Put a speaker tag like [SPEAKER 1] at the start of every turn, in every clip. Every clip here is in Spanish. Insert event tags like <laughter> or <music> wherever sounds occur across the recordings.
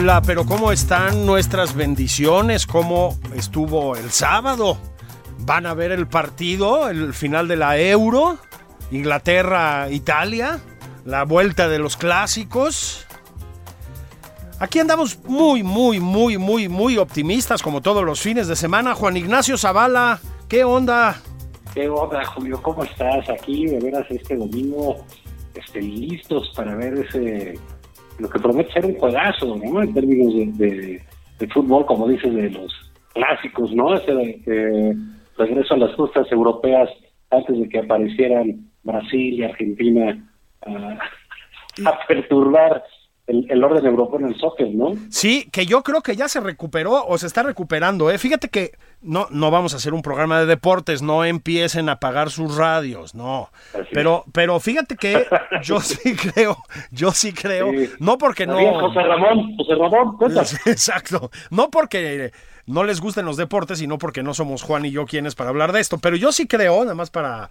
[SPEAKER 1] Hola, pero ¿cómo están nuestras bendiciones? ¿Cómo estuvo el sábado? ¿Van a ver el partido, el final de la Euro? Inglaterra-Italia, la vuelta de los clásicos. Aquí andamos muy, muy, muy, muy, muy optimistas como todos los fines de semana. Juan Ignacio Zavala, ¿qué onda?
[SPEAKER 2] ¿Qué onda, Julio? ¿Cómo estás? Aquí, de veras, este domingo, este, listos para ver ese lo que promete ser un juegazo, ¿no? En términos de, de, fútbol, como dices, de los clásicos, ¿no? Ese de, regreso a las costas europeas antes de que aparecieran Brasil y Argentina a <laughs> perturbar el, orden europeo en el soccer, ¿no?
[SPEAKER 1] Sí, que yo creo que ya se recuperó o se está recuperando, ¿eh? Fíjate que no, no vamos a hacer un programa de deportes, no empiecen a apagar sus radios, no. pero, pero fíjate que yo <laughs> sí creo, yo sí creo, no porque no...
[SPEAKER 2] José Ramón, José Ramón, <laughs>
[SPEAKER 1] Exacto, no porque no les gusten los deportes y no porque no somos Juan y yo quienes para hablar de esto, pero yo sí creo, nada más para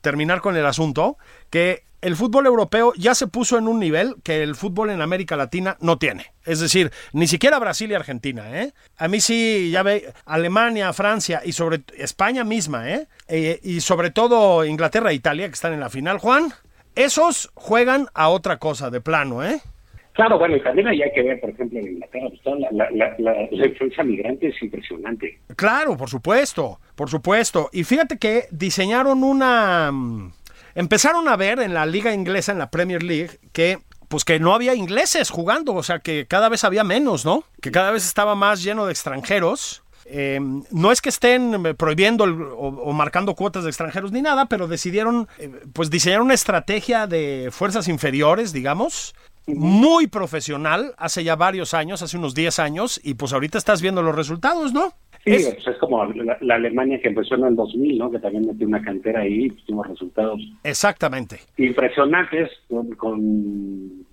[SPEAKER 1] terminar con el asunto, que el fútbol europeo ya se puso en un nivel que el fútbol en América Latina no tiene. Es decir, ni siquiera Brasil y Argentina, ¿eh? A mí sí, ya ve, Alemania, Francia y sobre España misma, ¿eh? ¿eh? y sobre todo Inglaterra e Italia, que están en la final, Juan, esos juegan a otra cosa de plano, ¿eh?
[SPEAKER 2] Claro, bueno, y también hay que ver, por ejemplo, en Inglaterra, pues, la, la, la, influencia migrante es impresionante.
[SPEAKER 1] Claro, por supuesto, por supuesto. Y fíjate que diseñaron una... Mm, empezaron a ver en la liga inglesa, en la Premier League, que pues que no había ingleses jugando, o sea que cada vez había menos, ¿no? Que cada vez estaba más lleno de extranjeros. Em, no es que estén prohibiendo o, marcando cuotas de extranjeros ni nada, pero decidieron eh, pues diseñar una estrategia de fuerzas inferiores, digamos, muy profesional hace ya varios años, hace unos 10 años, y pues ahorita estás viendo los resultados, ¿no?
[SPEAKER 2] Sí, es, pues es como la, Alemania que empezó en el 2000, ¿no? Que también metió una cantera ahí y tuvimos resultados.
[SPEAKER 1] Exactamente.
[SPEAKER 2] Impresionantes con,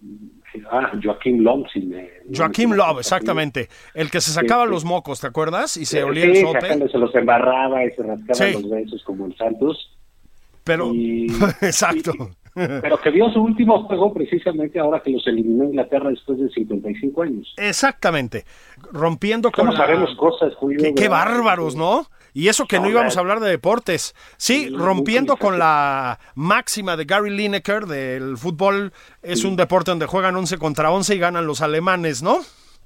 [SPEAKER 2] ah, Joaquín Lom.
[SPEAKER 1] Joaquín Lom, exactamente. El que se sacaba los mocos, ¿te acuerdas? Y se olía el sope.
[SPEAKER 2] se los embarraba y se rascaba los besos como el Santos.
[SPEAKER 1] Pero, <laughs> exacto. <laughs>
[SPEAKER 2] Pero que vio su último juego precisamente ahora que los eliminó Inglaterra después de 55 años.
[SPEAKER 1] Exactamente. Rompiendo con.
[SPEAKER 2] sabemos cosas,
[SPEAKER 1] Julio. Qué, bárbaros, ¿no? Y eso que no, íbamos a hablar de deportes. Sí, rompiendo con la máxima de Gary Lineker del fútbol es un deporte donde juegan 11 contra 11 y ganan los alemanes, ¿no?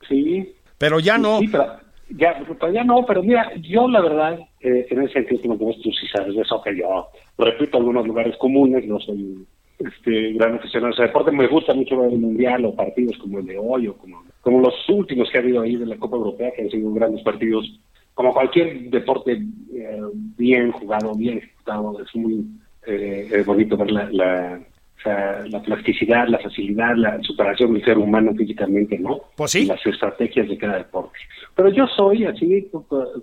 [SPEAKER 2] Sí.
[SPEAKER 1] Pero ya no.
[SPEAKER 2] Sí, pero ya, ya no, pero mira, yo la verdad, eh, en ese sentido, como tú sí sabes de eso, que yo repito algunos lugares comunes, no soy este, gran aficionado a deporte. Me gusta mucho ver el Mundial o partidos como el de hoy o como, como los últimos que ha habido ahí de la Copa Europea, que han sido grandes partidos. Como cualquier deporte eh, bien jugado, bien ejecutado, es muy eh, bonito ver la, la, la plasticidad, la facilidad, la superación del ser humano físicamente, ¿no?
[SPEAKER 1] Pues sí.
[SPEAKER 2] Y las estrategias de cada deporte. Pero yo soy así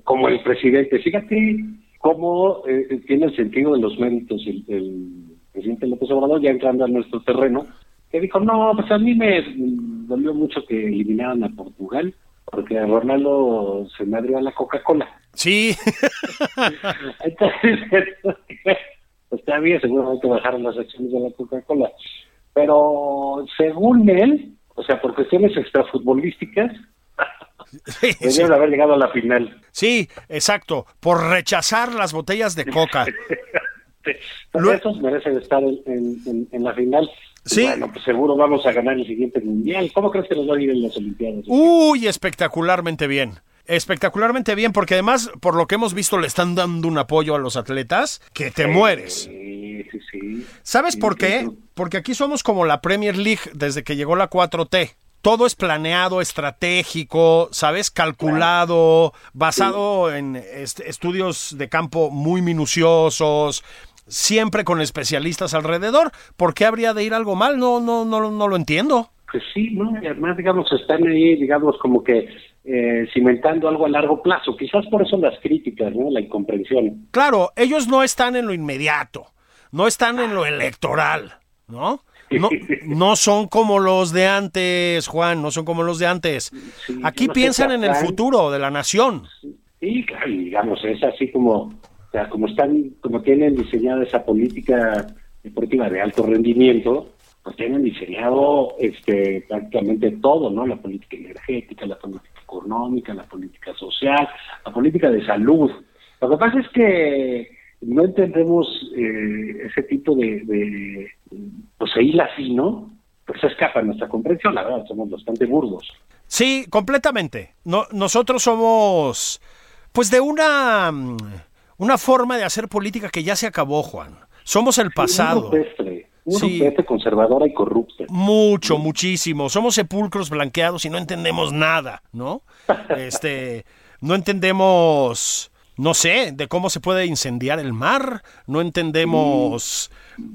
[SPEAKER 2] como el presidente. Fíjate cómo eh, tiene el sentido de los méritos el presidente López Obrador, ya entrando a nuestro terreno, que dijo, no, pues a mí me dolió mucho que eliminaran a Portugal, porque Ronaldo se madrió a la Coca-Cola.
[SPEAKER 1] Sí. <laughs>
[SPEAKER 2] Entonces, <laughs> pues bien, seguramente bajaron las acciones de la Coca-Cola. Pero según él, o sea, por cuestiones extrafutbolísticas, sí, <laughs> haber llegado a la final.
[SPEAKER 1] Sí, exacto, por rechazar las botellas de coca.
[SPEAKER 2] Luego... merecen estar en, la final.
[SPEAKER 1] Sí.
[SPEAKER 2] Bueno, pues seguro vamos a ganar el siguiente mundial. ¿Cómo crees que nos va a ir en las Olimpiadas?
[SPEAKER 1] Uy, espectacularmente bien. Espectacularmente bien, porque además, por lo que hemos visto, le están dando un apoyo a los atletas que te mueres.
[SPEAKER 2] Sí, sí, sí.
[SPEAKER 1] ¿Sabes por qué? Porque aquí somos como la Premier League desde que llegó la 4T. Todo es planeado, estratégico, ¿sabes? Calculado, basado en est- estudios de campo muy minuciosos, siempre con especialistas alrededor. ¿Por qué habría de ir algo mal? No, no, no, no lo entiendo.
[SPEAKER 2] Pues sí, ¿no? Y además, digamos, están ahí, digamos, como que eh, cimentando algo a largo plazo. Quizás por eso las críticas, ¿no? La incomprensión.
[SPEAKER 1] Claro, ellos no están en lo inmediato, no están en lo electoral, ¿no? No, no son como los de antes, Juan, no son como los de antes.
[SPEAKER 2] Sí,
[SPEAKER 1] Aquí
[SPEAKER 2] no
[SPEAKER 1] piensan en el futuro de la nación.
[SPEAKER 2] Sí, claro, y digamos, es así como, o sea, como están, como tienen diseñada esa política deportiva de alto rendimiento, pues tienen diseñado este prácticamente todo, ¿no? La política energética, la política económica, la política social, la política de salud. Lo que pasa es que no entendemos eh, ese tipo de, de pues ahí así, ¿no? Pues se escapa nuestra comprensión, la verdad, somos bastante burdos.
[SPEAKER 1] Sí, completamente. No, nosotros somos, pues, de una, mm, una forma de hacer política que ya se acabó, Juan. Somos el pasado.
[SPEAKER 2] rupestre, un
[SPEAKER 1] Sí.
[SPEAKER 2] rupestre conservadora y corrupta.
[SPEAKER 1] Mucho, muchísimo. Somos sepulcros blanqueados y no entendemos nada, ¿no? <laughs> Este, no entendemos, no sé, de cómo se puede incendiar el mar. No entendemos,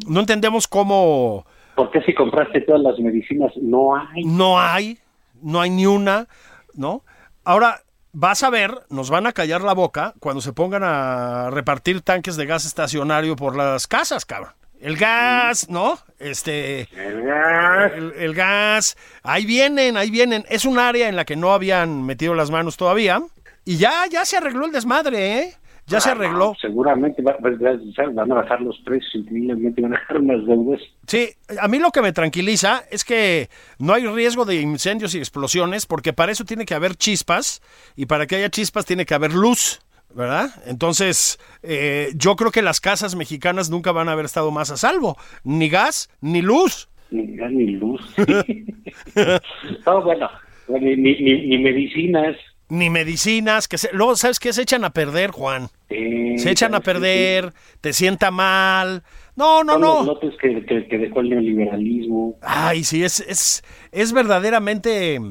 [SPEAKER 1] no entendemos cómo
[SPEAKER 2] ¿Por qué si compraste todas las medicinas no hay?
[SPEAKER 1] no hay, no hay ni una, ¿no? Ahora, vas a ver, nos van a callar la boca cuando se pongan a repartir tanques de gas estacionario por las casas, cabrón. El gas, ¿no? Este, el, el gas, ahí vienen, ahí vienen. Es un área en la que no habían metido las manos todavía. Y ya, ya se arregló el desmadre, ¿eh? Ya se
[SPEAKER 2] Ah,
[SPEAKER 1] arregló.
[SPEAKER 2] no, seguramente va- va- van a bajar los precios, increíblemente van a bajar unas deudas.
[SPEAKER 1] Sí, a mí lo que me tranquiliza es que no hay riesgo de incendios y explosiones porque para eso tiene que haber chispas y para que haya chispas tiene que haber luz, ¿verdad? Entonces, eh, yo creo que las casas mexicanas nunca van a haber estado más a salvo, ni gas ni luz.
[SPEAKER 2] Ni gas ni luz. <laughs> no, bueno, ni, ni- ni medicinas.
[SPEAKER 1] Ni medicinas, que se, luego, ¿sabes qué? Se echan a perder, Juan.
[SPEAKER 2] eh,
[SPEAKER 1] Se echan a
[SPEAKER 2] sí, sí.
[SPEAKER 1] perder, te sienta mal. No, no,
[SPEAKER 2] Son los
[SPEAKER 1] no.
[SPEAKER 2] lotes que, que, que dejó el neoliberalismo.
[SPEAKER 1] Ay, sí, es, es, es verdaderamente,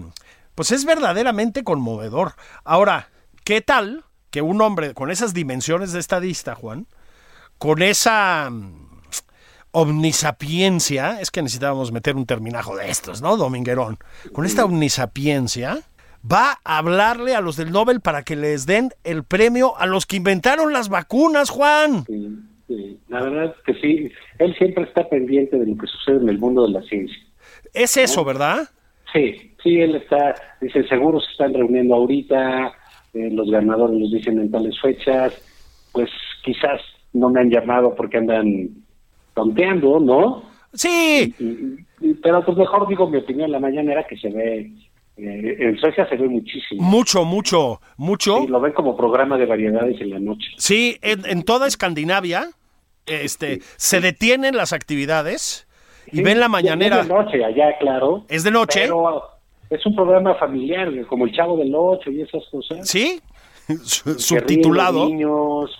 [SPEAKER 1] pues es verdaderamente conmovedor. Ahora, ¿qué tal que un hombre con esas dimensiones de estadista, Juan, con esa mm, omnisapiencia, es que necesitábamos meter un terminajo de estos, ¿no, Dominguerón? Con esta omnisapiencia, va a hablarle a los del Nobel para que les den el premio a los que inventaron las vacunas, Juan.
[SPEAKER 2] Sí, sí. La verdad es que sí, él siempre está pendiente de lo que sucede en el mundo de la ciencia.
[SPEAKER 1] Es eso, ¿verdad?
[SPEAKER 2] Sí, sí, él está, dice, seguro se están reuniendo ahorita, eh, los ganadores los dicen en tales fechas, pues quizás no me han llamado porque andan tonteando, ¿no?
[SPEAKER 1] Sí,
[SPEAKER 2] Y- y- pero pues mejor digo mi opinión, la mañana era que se ve, eh, en Suecia se ve muchísimo.
[SPEAKER 1] mucho, mucho, mucho.
[SPEAKER 2] Sí, lo ven como programa de variedades en la noche.
[SPEAKER 1] Sí, en, en toda Escandinavia este, se detienen las actividades y
[SPEAKER 2] Sí,
[SPEAKER 1] ven la
[SPEAKER 2] Es
[SPEAKER 1] mañanera.
[SPEAKER 2] de noche, allá, claro.
[SPEAKER 1] Es de noche.
[SPEAKER 2] Pero es un programa familiar, como el Chavo del Ocho y esas cosas.
[SPEAKER 1] Sí, subtitulado.
[SPEAKER 2] Los niños,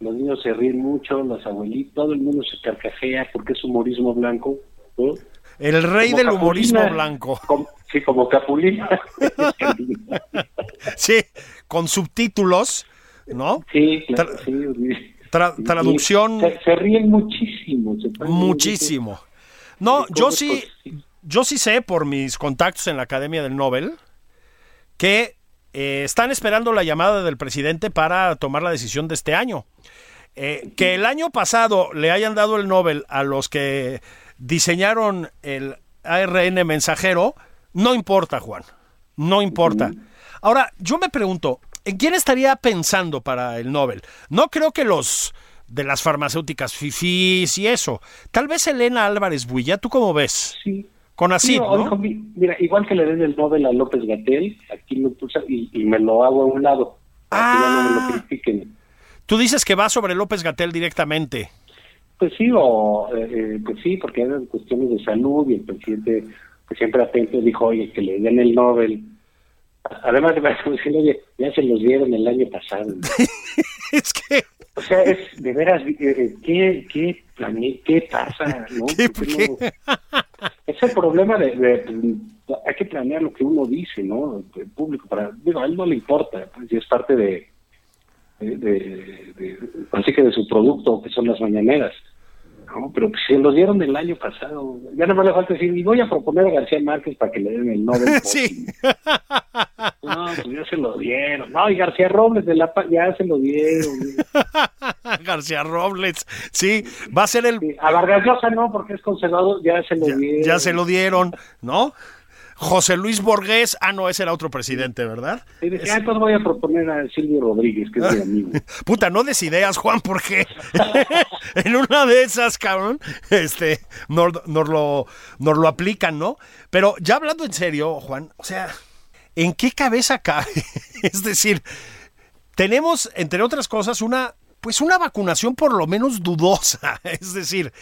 [SPEAKER 2] los niños se ríen mucho, los abuelitos, todo el mundo se carcajea porque es humorismo blanco. ¿no?
[SPEAKER 1] El rey
[SPEAKER 2] Como
[SPEAKER 1] del
[SPEAKER 2] Capulina.
[SPEAKER 1] humorismo blanco.
[SPEAKER 2] Como- sí, como Capulina. <laughs>
[SPEAKER 1] Sí, con subtítulos, ¿no?
[SPEAKER 2] sí, claro,
[SPEAKER 1] Tra-
[SPEAKER 2] sí.
[SPEAKER 1] tra- traducción
[SPEAKER 2] Se, se ríen muchísimo. se
[SPEAKER 1] muchísimo. No, yo sí. yo sí sé por mis contactos en la Academia del Nobel que eh, están esperando la llamada del presidente para tomar la decisión de este año. Eh, que el año pasado le hayan dado el Nobel a los que diseñaron el ARN mensajero, no importa, Juan. No importa. Ahora, yo me pregunto, ¿en quién estaría pensando para el Nobel? No creo que los de las farmacéuticas FIFIs y eso. Tal vez Elena Álvarez Builla, ¿tú cómo ves?
[SPEAKER 2] Sí.
[SPEAKER 1] Con así, ¿no?
[SPEAKER 2] mira, igual que le den el Nobel a López Gatel, aquí lo puse y, y me lo hago a un lado. Aquí ya no me
[SPEAKER 1] Ah.
[SPEAKER 2] lo critiquen.
[SPEAKER 1] Tú dices que va sobre López Gatel directamente.
[SPEAKER 2] Pues sí, o, eh, eh, pues sí, porque eran cuestiones de salud y el presidente, que siempre atento, dijo, oye, que le den el Nobel Además, <laughs> a decir, oye, ya se los dieron el año pasado. <laughs>
[SPEAKER 1] es que...
[SPEAKER 2] O sea, es de veras, eh, eh, ¿qué, qué, qué pasa? ¿no?
[SPEAKER 1] ¿Qué-
[SPEAKER 2] ¿Por
[SPEAKER 1] qué?
[SPEAKER 2] no? Es el problema de, de- Hay que planear lo que uno dice, ¿no? El público, para... Digo, a él no le importa, pues, y es parte de... de, así que de su producto, que son las mañaneras. ¿no? Pero pues, se los dieron el año pasado. Ya no me le falta decir, y voy a proponer a García Márquez para que le den el Nobel. <laughs>
[SPEAKER 1] Sí.
[SPEAKER 2] No, pues ya se lo dieron. No, y García Robles de la ya se lo dieron. <laughs>
[SPEAKER 1] García Robles, sí, va a ser el...
[SPEAKER 2] Sí, A Vargas Llosa no, porque es conservador, ya se lo
[SPEAKER 1] Ya,
[SPEAKER 2] dieron.
[SPEAKER 1] ya se lo dieron, ¿no? José Luis Borges, ah, no, ese era otro presidente, ¿verdad?
[SPEAKER 2] Y dije, ah, entonces voy a proponer a Silvio Rodríguez, que es mi amigo. <laughs>
[SPEAKER 1] Puta, no des ideas, Juan, porque <laughs> en una de esas, cabrón, este, nos, nos lo, nos lo aplican, ¿no? Pero ya hablando en serio, Juan, o sea, ¿en qué cabeza cabe? <laughs> es decir, tenemos, entre otras cosas, una, pues una vacunación por lo menos dudosa. Es decir,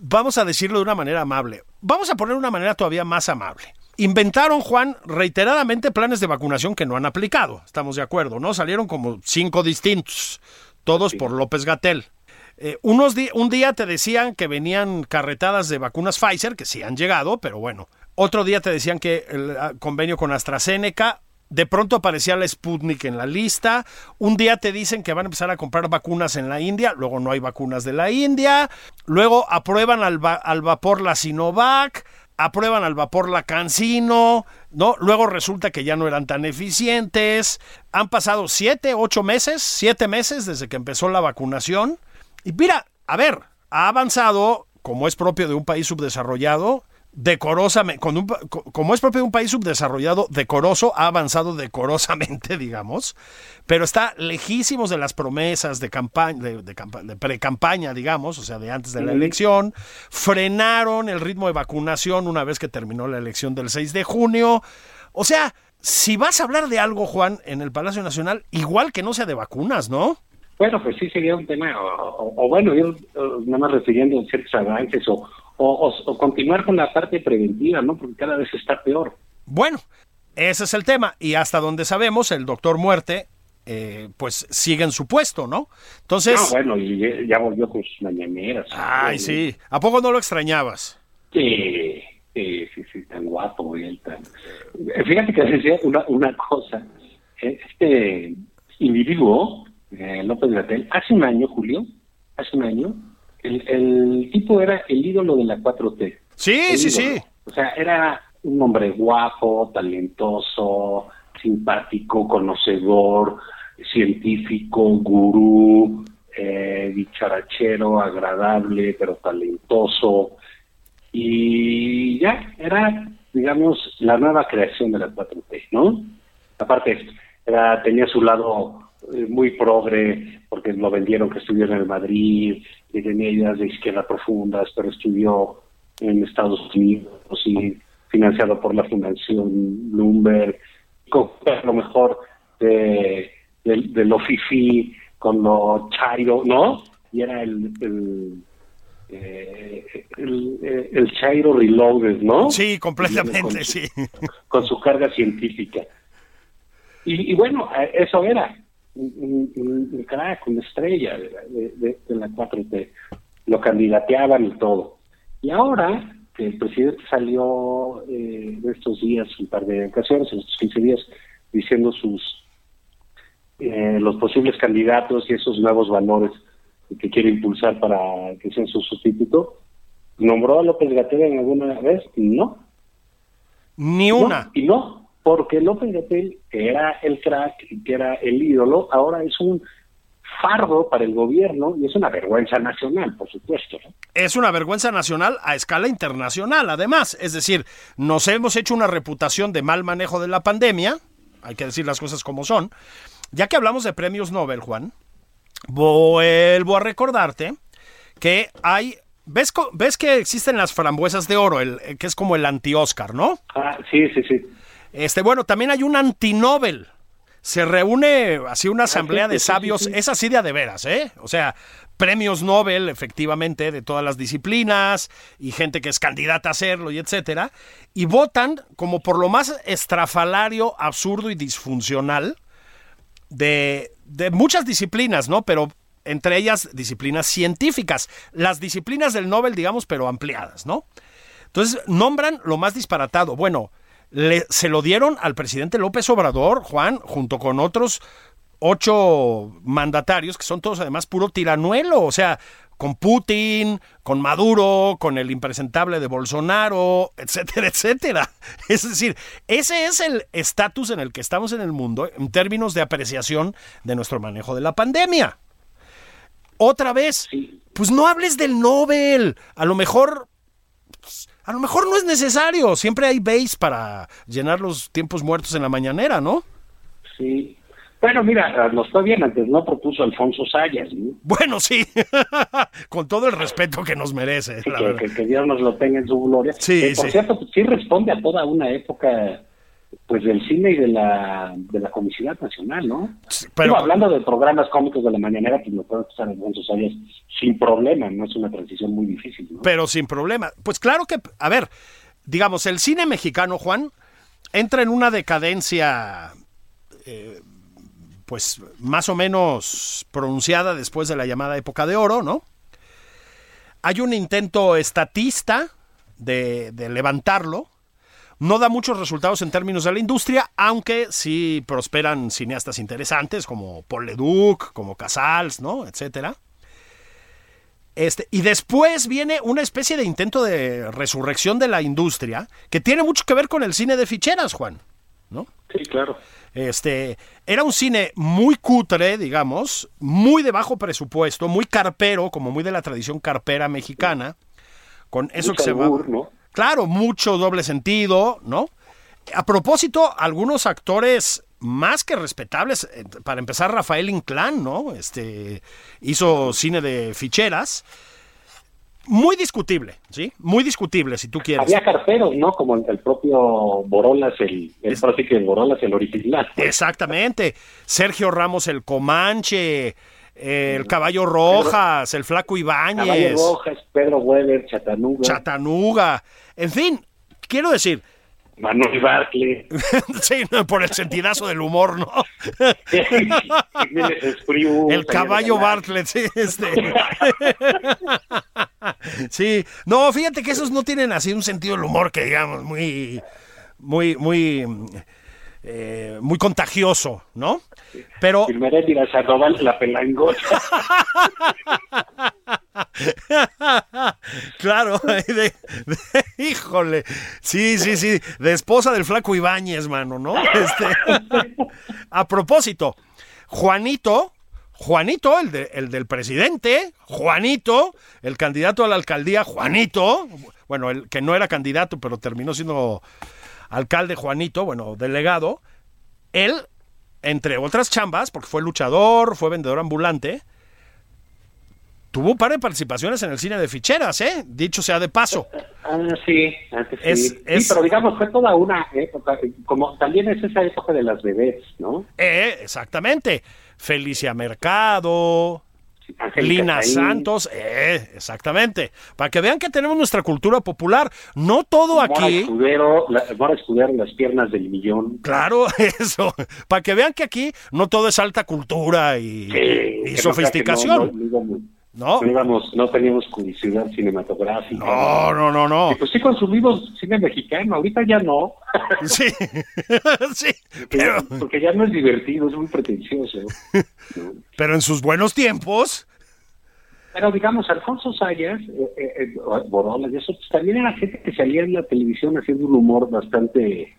[SPEAKER 1] vamos a decirlo de una manera amable. Vamos a poner una manera todavía más amable. Inventaron, Juan, reiteradamente planes de vacunación que no han aplicado. Estamos de acuerdo, ¿no? Salieron como cinco distintos, todos por López Gatel. Eh, unos un día te decían que venían carretadas de vacunas Pfizer, que sí han llegado, pero bueno. Otro día te decían que el ah, convenio con AstraZeneca. De pronto aparecía la Sputnik en la lista. Un día te dicen que van a empezar a comprar vacunas en la India, luego no hay vacunas de la India. Luego aprueban al, va- al vapor la Sinovac, aprueban al vapor la Cancino, ¿no? Luego resulta que ya no eran tan eficientes. Han pasado siete, ocho meses, siete meses desde que empezó la vacunación. Y mira, a ver, ha avanzado, como es propio de un país subdesarrollado, decorosamente, con un como es propio de un país subdesarrollado, decoroso, ha avanzado decorosamente, <laughs> digamos, pero está lejísimos de las promesas de campaña, de, de campa- de pre-campaña, digamos, o sea, de antes de la elección, frenaron el ritmo de vacunación una vez que terminó la elección del 6 de junio, o sea, si vas a hablar de algo, Juan, en el Palacio Nacional, igual que no sea de vacunas, ¿no?
[SPEAKER 2] Bueno, pues sí sería un tema, o, o- o bueno, yo eh, nada más refiriendo a ciertos avances, o, o, o- o continuar con la parte preventiva, ¿no? Porque cada vez está peor.
[SPEAKER 1] Bueno, ese es el tema. Y hasta donde sabemos, el doctor Muerte, eh, pues sigue en su puesto, ¿no? Entonces,
[SPEAKER 2] No, bueno, y ya- volvió con sus mañaneras.
[SPEAKER 1] ay, sí. ¿A poco no lo extrañabas?
[SPEAKER 2] Sí, sí, sí, sí, tan guapo él tan... Eh, Fíjate que decía una, una cosa, eh, este individuo, eh, López Gatel, hace un año, Julio, hace un año, el, el tipo era el ídolo de la 4T.
[SPEAKER 1] Sí,
[SPEAKER 2] El
[SPEAKER 1] sí,
[SPEAKER 2] ídolo.
[SPEAKER 1] sí.
[SPEAKER 2] O sea, era un hombre guapo, talentoso, simpático, conocedor, científico, gurú, eh, dicharachero, agradable, pero talentoso. Y ya, era, digamos, la nueva creación de la 4T, ¿no? Aparte, era, tenía su lado muy progre, porque lo vendieron que estudió en el Madrid, y tenía ideas de izquierda profundas, pero estudió en Estados Unidos y financiado por la Fundación Bloomberg, con lo mejor de, de, de lo fifi, con lo chairo, ¿no? Y era el, el, eh, el, eh, el chairo reloaded, ¿no?
[SPEAKER 1] Sí, completamente,
[SPEAKER 2] Con su-
[SPEAKER 1] sí.
[SPEAKER 2] Con su carga científica. Y, y bueno, eh, eso era un, un- un crack, una estrella de, la- de- de- la 4T. Lo candidateaban y todo. Y ahora que el presidente salió eh, de estos días, un par de ocasiones, en estos 15 días, diciendo sus eh, los posibles candidatos y esos nuevos valores que quiere impulsar para que sean su sustituto, ¿nombró a López Gatell en alguna vez? No,
[SPEAKER 1] Ni
[SPEAKER 2] no,
[SPEAKER 1] una.
[SPEAKER 2] y no, porque López Gatell, que era el crack y que era el ídolo, ahora es un fardo para el gobierno y es una vergüenza nacional, por supuesto. ¿no?
[SPEAKER 1] Es una vergüenza nacional a escala internacional, además. Es decir, nos hemos hecho una reputación de mal manejo de la pandemia, hay que decir las cosas como son. Ya que hablamos de premios Nobel, Juan, vuelvo a recordarte que hay... ¿Ves, ves que existen las frambuesas de oro, el, que es como el anti-Oscar, ¿no?
[SPEAKER 2] Ah, sí, sí, sí.
[SPEAKER 1] Este, bueno, también hay un anti-Nobel. se reúne así una asamblea de sabios, es así de a de veras, ¿eh? O sea, premios Nobel, efectivamente, de todas las disciplinas, y gente que es candidata a hacerlo, y etcétera, y votan como por lo más estrafalario, absurdo y disfuncional de, de muchas disciplinas, ¿no? Pero entre ellas disciplinas científicas, las disciplinas del Nobel, digamos, pero ampliadas, ¿no? Entonces, nombran lo más disparatado. Bueno, le- se lo dieron al presidente López Obrador, Juan, junto con otros ocho mandatarios, que son todos además puro tiranuelo, o sea, con Putin, con Maduro, con el impresentable de Bolsonaro, etcétera, <laughs> etcétera. Es decir, ese es el estatus en el que estamos en el mundo en términos de apreciación de nuestro manejo de la pandemia. Otra vez, pues no hables del Nobel. A lo mejor pues, a lo mejor no es necesario. Siempre hay base para llenar los tiempos muertos en la mañanera, ¿no?
[SPEAKER 2] Sí. Bueno, mira, nos fue bien antes, no propuso Alfonso Sayas, ¿no?
[SPEAKER 1] Bueno, sí. <laughs> Con todo el respeto que nos merece.
[SPEAKER 2] Sí,
[SPEAKER 1] la
[SPEAKER 2] que,
[SPEAKER 1] verdad.
[SPEAKER 2] que- que Dios nos lo tenga en su gloria.
[SPEAKER 1] Sí,
[SPEAKER 2] Que, por
[SPEAKER 1] sí.
[SPEAKER 2] cierto, pues, sí responde a toda una época pues del cine y de la de la comicidad nacional, ¿no? Digo,
[SPEAKER 1] pero,
[SPEAKER 2] hablando de programas cómicos de la mañanera, pues lo pueden usar Alfonso Sayas sin problema, no es una transición muy difícil, ¿no?
[SPEAKER 1] pero sin problema. Pues claro que, a ver, digamos, el cine mexicano, Juan, entra en una decadencia, eh, pues más o menos pronunciada después de la llamada época de oro, ¿no? Hay un intento estatista de, de levantarlo. No da muchos resultados en términos de la industria, aunque sí prosperan cineastas interesantes como Paul Leduc, como Casals, ¿no? Etcétera. Este, y después viene una especie de intento de resurrección de la industria que tiene mucho que ver con el cine de ficheras, Juan. ¿no?
[SPEAKER 2] Sí, claro.
[SPEAKER 1] Este, era un cine muy cutre, digamos, muy de bajo presupuesto, muy carpero, como muy de la tradición carpera mexicana, con eso
[SPEAKER 2] Mucho
[SPEAKER 1] que se va. Claro, mucho doble sentido, ¿no? A propósito, algunos actores más que respetables, eh, para empezar Rafael Inclán, ¿no? Este hizo cine de ficheras. Muy discutible, ¿sí? Muy discutible, si tú quieres.
[SPEAKER 2] Había carteros, ¿no? Como el, el propio Borolas, el, el Borolas, el original.
[SPEAKER 1] Exactamente. Sergio Ramos el Comanche, el Caballo Rojas, el Flaco
[SPEAKER 2] Caballo
[SPEAKER 1] Ibáñez,
[SPEAKER 2] Rojas, Pedro Weber, Chatanuga,
[SPEAKER 1] Chatanuga. En fin, quiero decir,
[SPEAKER 2] Manuel Bartley, <laughs>
[SPEAKER 1] sí, por el sentidazo del humor, ¿no? El caballo. Bartlett, sí, este. <laughs> Sí, no, fíjate que esos no tienen así un sentido del humor que digamos muy, muy, muy, eh, muy contagioso, ¿no? Pero
[SPEAKER 2] Filmeréndira Sandoval, la pelangocha. <laughs>
[SPEAKER 1] claro, <laughs> de- de- híjole, sí, sí, sí, de esposa del flaco Ibáñez, mano, ¿no? <laughs> Este, a propósito, Juanito, Juanito, el, de- el del presidente, Juanito, el candidato a la alcaldía, Juanito, bueno, el que no era candidato, pero terminó siendo alcalde Juanito, bueno, delegado, él, entre otras chambas, porque fue luchador, fue vendedor ambulante, tuvo un par de participaciones en el cine de ficheras, ¿eh? Dicho sea de paso.
[SPEAKER 2] Ah, sí, antes sí.
[SPEAKER 1] Es-
[SPEAKER 2] Sí,
[SPEAKER 1] es-
[SPEAKER 2] pero digamos, fue toda una época, como también es esa época de las bebés, ¿no?
[SPEAKER 1] Eh, exactamente. Felicia Mercado, Lina
[SPEAKER 2] Saín,
[SPEAKER 1] Santos, eh, exactamente. Para que vean que tenemos nuestra cultura popular. No todo
[SPEAKER 2] Mora
[SPEAKER 1] aquí.
[SPEAKER 2] Escudero, la, Mora Escudero, las piernas del millón.
[SPEAKER 1] Claro, <laughs> eso. Para que vean que aquí no todo es alta cultura y,
[SPEAKER 2] Sí,
[SPEAKER 1] y sofisticación.
[SPEAKER 2] No, no, no
[SPEAKER 1] No,
[SPEAKER 2] no íbamos- no teníamos curiosidad cinematográfica.
[SPEAKER 1] no, no, no, no.
[SPEAKER 2] Y pues sí consumimos cine mexicano, ahorita ya no,
[SPEAKER 1] Sí, <laughs> sí.
[SPEAKER 2] porque,
[SPEAKER 1] Pero,
[SPEAKER 2] porque ya no es divertido, es muy pretencioso. ¿no?
[SPEAKER 1] pero en sus buenos tiempos.
[SPEAKER 2] Pero digamos, Alfonso Sayas, eh, eh, eh, Borolas y eso, pues, también era gente que salía en la televisión haciendo un humor bastante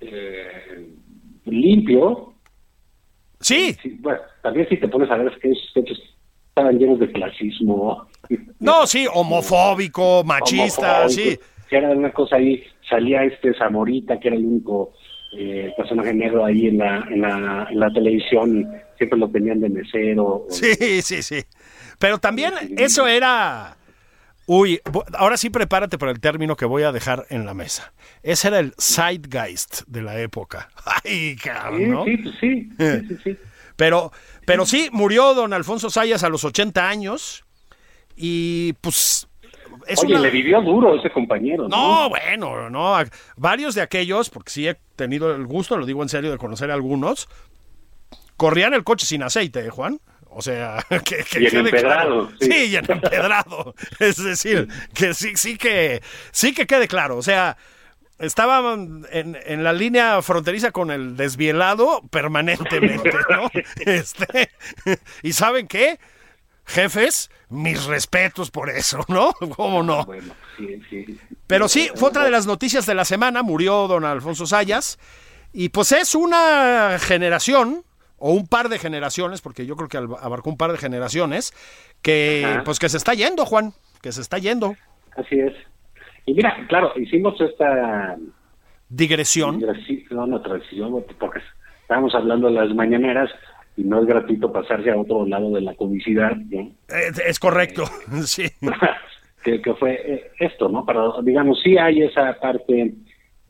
[SPEAKER 2] eh, limpio.
[SPEAKER 1] Sí,
[SPEAKER 2] Sí, bueno, también si te pones a ver es que esos sketches estaban llenos de clasismo.
[SPEAKER 1] no, sí, homofóbico, machista, sí.
[SPEAKER 2] homofóbicos. Que era una cosa ahí, salía este Zamorita, que era el único eh, personaje negro ahí en la, en, la, en la televisión, siempre lo tenían de mesero. o-
[SPEAKER 1] Sí, sí, sí. Pero también eso era Uy, ahora sí prepárate para el término que voy a dejar en la mesa. Ese era el zeitgeist de la época. <laughs> Ay,
[SPEAKER 2] Sí,
[SPEAKER 1] cabrón, ¿no?
[SPEAKER 2] sí, pues sí, sí, sí, sí. <laughs>
[SPEAKER 1] Pero, pero sí, murió don Alfonso Sayas a los 80 años y pues... Es
[SPEAKER 2] Oye,
[SPEAKER 1] una-
[SPEAKER 2] le vivió duro ese compañero, ¿no?
[SPEAKER 1] No, bueno, no. Varios de aquellos, porque sí he tenido el gusto, lo digo en serio, de conocer a algunos, corrían el coche sin aceite, ¿eh, Juan? O sea, <laughs> que, que
[SPEAKER 2] Y en empedrado,
[SPEAKER 1] claro.
[SPEAKER 2] sí.
[SPEAKER 1] Sí, y en empedrado. <laughs> Es decir, que sí, sí que sí que quede claro. O sea, estaban en, en la línea fronteriza con el desvielado permanentemente, ¿no? <laughs> Este, y ¿saben qué? Jefes, mis respetos por eso, ¿no? <laughs> ¿Cómo no?
[SPEAKER 2] Bueno, sí, sí.
[SPEAKER 1] Pero sí, fue otra de las noticias de la semana, murió don Alfonso Sayas, y pues es una generación, o un par de generaciones, porque yo creo que abarcó un par de generaciones, que
[SPEAKER 2] Ajá.
[SPEAKER 1] pues que se está yendo, Juan, que se está yendo.
[SPEAKER 2] Así es. Y mira, claro, hicimos esta
[SPEAKER 1] Digresión.
[SPEAKER 2] transición, no, transición, porque estábamos hablando de las mañaneras y no es gratuito pasarse a otro lado de la comicidad, ¿no?
[SPEAKER 1] Es correcto, <laughs> sí. <laughs>
[SPEAKER 2] que, que fue eh, esto, ¿no? Pero digamos, sí hay esa parte,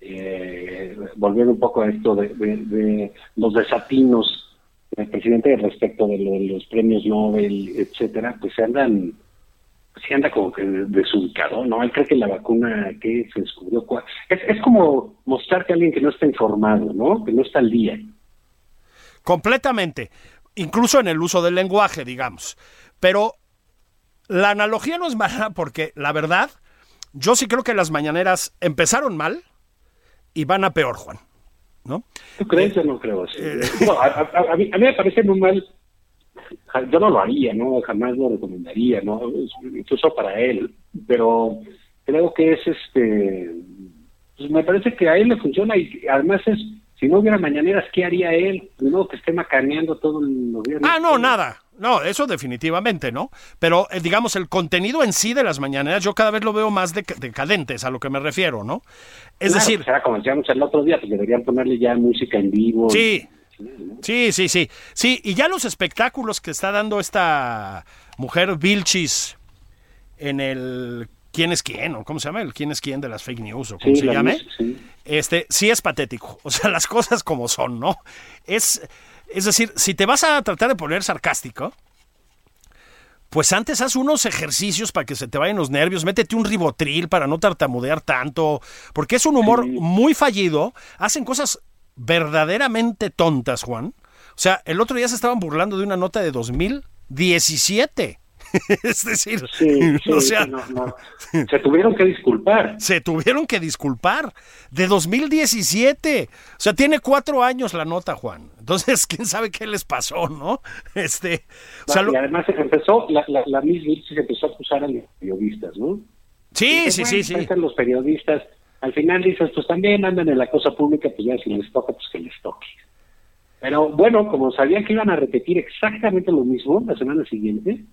[SPEAKER 2] eh, volviendo un poco a esto de, de- de los desatinos del presidente respecto de, lo de los premios Nobel, etcétera, pues se andan, se anda como que desubicado, ¿no? Él cree que la vacuna que se descubrió, es, es como mostrarte a alguien que no está informado, ¿no? Que no está al día.
[SPEAKER 1] Completamente. Incluso en el uso del lenguaje, digamos. Pero la analogía no es mala porque la verdad, yo sí creo que las mañaneras empezaron mal y van a peor, Juan. ¿No?
[SPEAKER 2] ¿Tú crees? Yo no creo. sí.
[SPEAKER 1] Eh.
[SPEAKER 2] No, a, a- a mí, a mí me parece muy mal. Yo no lo haría, ¿no? Jamás lo recomendaría, ¿no? Incluso para él. Pero creo que es este. Pues me parece que a él le funciona y además es. Si no hubiera mañaneras, ¿qué haría él? No, que esté macaneando todo el gobierno.
[SPEAKER 1] Ah, no, nada. No, eso definitivamente, ¿no? Pero, eh, digamos, el contenido en sí de las mañaneras, yo cada vez lo veo más deca- decadentes, a lo que me refiero, ¿no? Es
[SPEAKER 2] Claro,
[SPEAKER 1] decir,
[SPEAKER 2] pues como decíamos el otro día, pues deberían ponerle ya música en vivo.
[SPEAKER 1] Sí. Sí, sí, sí. Sí, y ya los espectáculos que está dando esta mujer Vilchis en el ¿Quién es quién? o ¿Cómo se llama? El ¿Quién es quién de las fake news? o cómo
[SPEAKER 2] Sí,
[SPEAKER 1] se
[SPEAKER 2] la
[SPEAKER 1] llame.
[SPEAKER 2] sí.
[SPEAKER 1] Este, sí es patético. <laughs> O sea, las cosas como son, ¿no? Es, es decir, si te vas a tratar de poner sarcástico, pues antes haz unos ejercicios para que se te vayan los nervios, métete un ribotril para no tartamudear tanto, porque es un humor muy fallido, hacen cosas verdaderamente tontas, Juan. O sea, el otro día se estaban burlando de una nota de 2017. <laughs> es decir,
[SPEAKER 2] Sí, <laughs> sí,
[SPEAKER 1] o sea,
[SPEAKER 2] sí, no, no. Se tuvieron que disculpar.
[SPEAKER 1] se tuvieron que disculpar de 2017. O sea, tiene cuatro años la nota, Juan. Entonces, <laughs> quién sabe qué les pasó, ¿no? Este, o sea, lo-
[SPEAKER 2] y además empezó, la, la, la Miss Vilchis empezó a acusar a los periodistas, ¿no?
[SPEAKER 1] sí,
[SPEAKER 2] Dice,
[SPEAKER 1] sí,
[SPEAKER 2] bueno,
[SPEAKER 1] sí, sí.
[SPEAKER 2] los periodistas. Al final dices, pues también andan en la cosa pública, pues ya si les toca, pues que les toque. Pero bueno, como sabían que iban a repetir exactamente lo mismo la semana siguiente,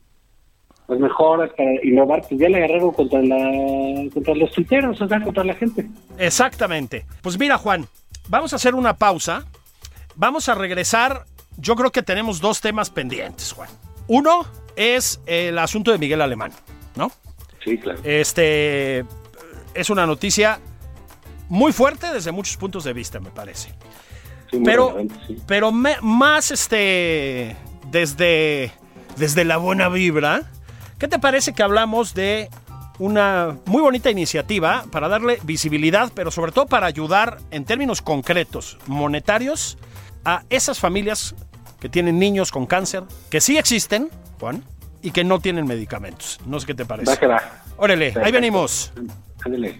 [SPEAKER 2] pues mejor para innovar, pues ya le agarraron contra la contra los tuiteros, o sea, contra la gente.
[SPEAKER 1] Exactamente. Pues mira, Juan, vamos a hacer una pausa. Vamos a regresar. Yo creo que tenemos dos temas pendientes, Juan. Uno es el asunto de Miguel Alemán, ¿no?
[SPEAKER 2] Sí, claro.
[SPEAKER 1] Este es una noticia muy fuerte desde muchos puntos de vista, me parece.
[SPEAKER 2] Sí,
[SPEAKER 1] Pero,
[SPEAKER 2] sí.
[SPEAKER 1] pero me- más este desde, desde la buena vibra, ¿qué te parece que hablamos de una muy bonita iniciativa para darle visibilidad, pero sobre todo para ayudar en términos concretos, monetarios, a esas familias que tienen niños con cáncer, que sí existen, Juan, y que no tienen medicamentos? No sé qué te parece. Órale, ahí venimos.
[SPEAKER 2] Ándale.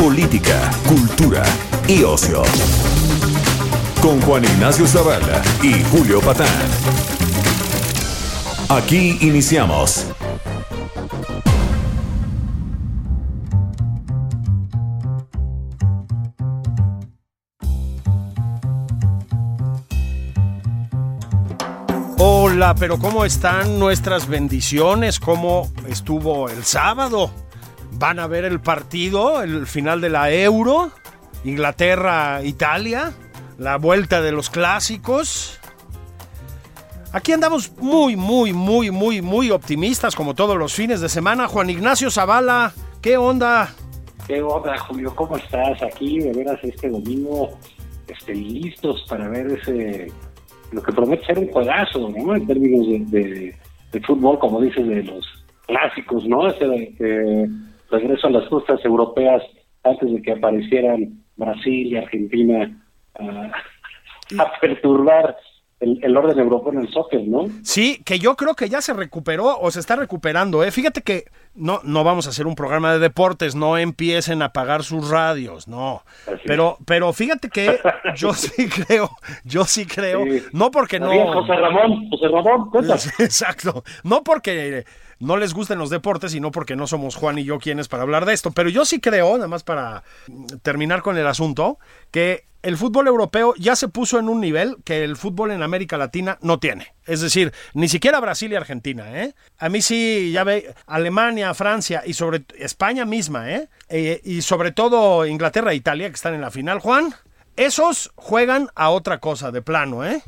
[SPEAKER 3] política, cultura y ocio. Con Juan Ignacio Zavala y Julio Patán. Aquí iniciamos.
[SPEAKER 1] Hola, pero ¿cómo están nuestras bendiciones? ¿Cómo estuvo el sábado? ¿Van a ver el partido, el final de la Euro? Inglaterra-Italia, la vuelta de los clásicos. Aquí andamos muy, muy, muy, muy, muy optimistas como todos los fines de semana. Juan Ignacio Zavala, ¿qué onda?
[SPEAKER 2] ¿Qué onda, Julio? ¿Cómo estás? Aquí, de veras, este domingo, este, listos para ver ese lo que promete ser un juegazo, ¿no? En términos de, fútbol, como dices, de los clásicos, ¿no? Ese eh, regreso a las costas europeas antes de que aparecieran Brasil y Argentina a perturbar el, orden europeo en el soccer, ¿no?
[SPEAKER 1] Sí, que yo creo que ya se recuperó o se está recuperando. ¿eh? Fíjate que no, no vamos a hacer un programa de deportes, no empiecen a apagar sus radios, no. pero, pero fíjate que yo <laughs> sí creo, yo sí creo, no porque no.
[SPEAKER 2] José Ramón, José Ramón, <laughs>
[SPEAKER 1] Exacto, no porque no les gusten los deportes y no porque no somos Juan y yo quienes para hablar de esto, pero yo sí creo, nada más para terminar con el asunto, que el fútbol europeo ya se puso en un nivel que el fútbol en América Latina no tiene. Es decir, ni siquiera Brasil y Argentina, ¿eh? A mí sí, ya ve, Alemania, Francia y sobre España misma, ¿eh? eh y sobre todo Inglaterra e Italia, que están en la final, Juan, esos juegan a otra cosa de plano, ¿eh?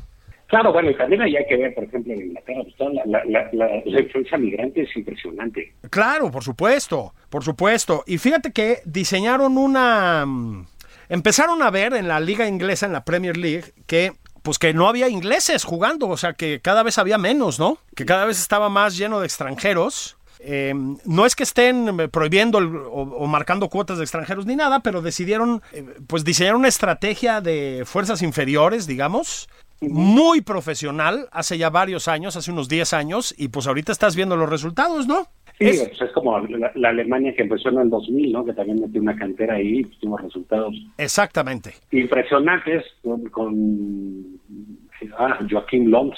[SPEAKER 2] Claro, bueno, y también hay que ver, por ejemplo, en Inglaterra, pues, la, la, la, influencia migrante es impresionante.
[SPEAKER 1] Claro, por supuesto, por supuesto. Y fíjate que diseñaron una mm, empezaron a ver en la liga inglesa, en la Premier League, que pues que no había ingleses jugando, o sea que cada vez había menos, ¿no? Que cada vez estaba más lleno de extranjeros. Em, no es que estén prohibiendo o, marcando cuotas de extranjeros ni nada, pero decidieron eh, pues diseñar una estrategia de fuerzas inferiores, digamos, muy profesional hace ya varios años, hace unos 10 años, y pues ahorita estás viendo los resultados, ¿no?
[SPEAKER 2] Sí, es, pues es como la, Alemania que empezó en el 2000, ¿no? Que también metió una cantera ahí y tuvimos resultados.
[SPEAKER 1] Exactamente.
[SPEAKER 2] Impresionantes con, ah, Joaquín Lom.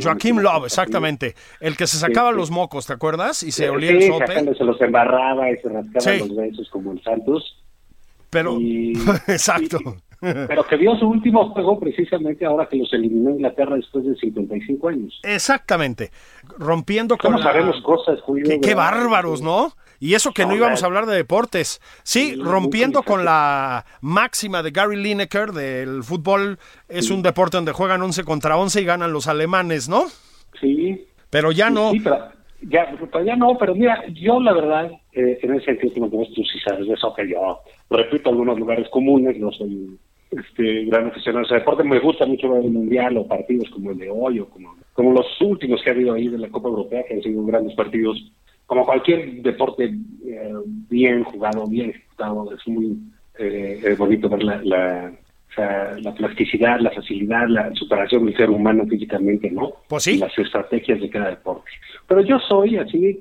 [SPEAKER 1] Joaquín Lom, exactamente. El que se sacaba los mocos, ¿te acuerdas? Y se olía el sope.
[SPEAKER 2] se los embarraba y se rascaba los besos como el Santos.
[SPEAKER 1] Pero, <laughs> exacto. <laughs>
[SPEAKER 2] pero que vio su último juego precisamente ahora que los eliminó Inglaterra después de 55 años.
[SPEAKER 1] Exactamente, rompiendo con
[SPEAKER 2] ¿Cómo sabemos cosas,
[SPEAKER 1] Julio? Qué, bárbaros, ¿no? Y eso que no, íbamos a hablar de deportes. Sí, rompiendo con la máxima de Gary Lineker del fútbol, es un deporte donde juegan 11 contra 11 y ganan los alemanes, ¿no?
[SPEAKER 2] Sí.
[SPEAKER 1] Pero ya no.
[SPEAKER 2] Sí, pero ya, pues ya no, pero mira, yo la verdad, eh, en ese sentido, como tú sí sabes de eso, que yo repito algunos lugares comunes, no soy este, gran aficionado a deporte. Me gusta mucho ver el Mundial o partidos como el de hoy o como, como los últimos que ha habido ahí de la Copa Europea, que han sido grandes partidos. Como cualquier deporte eh, bien jugado, bien ejecutado, es muy eh, bonito ver la, la, la plasticidad, la facilidad, la superación del ser humano físicamente, ¿no?
[SPEAKER 1] Pues sí.
[SPEAKER 2] las estrategias de cada deporte. Pero yo soy así